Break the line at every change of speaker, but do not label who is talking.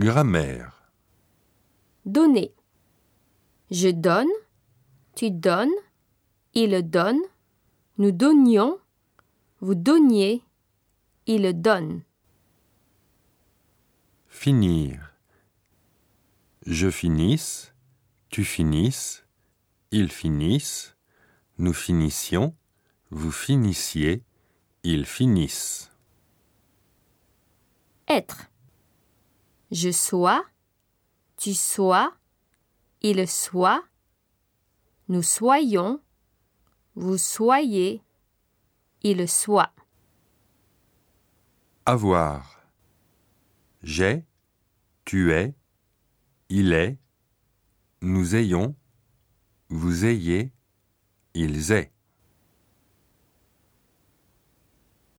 Grammaire.
Donner. Je donne, tu donnes, il donne, nous donnions, vous donniez, il donne.
Finir. Je finisse, tu finisses, ils finissent, nous finissions, vous finissiez, ils finissent.
Être. Je sois, tu sois, il soit, nous soyons, vous soyez, il soit.
Avoir. J'ai, tu es, il est, nous ayons, vous ayez, ils aient.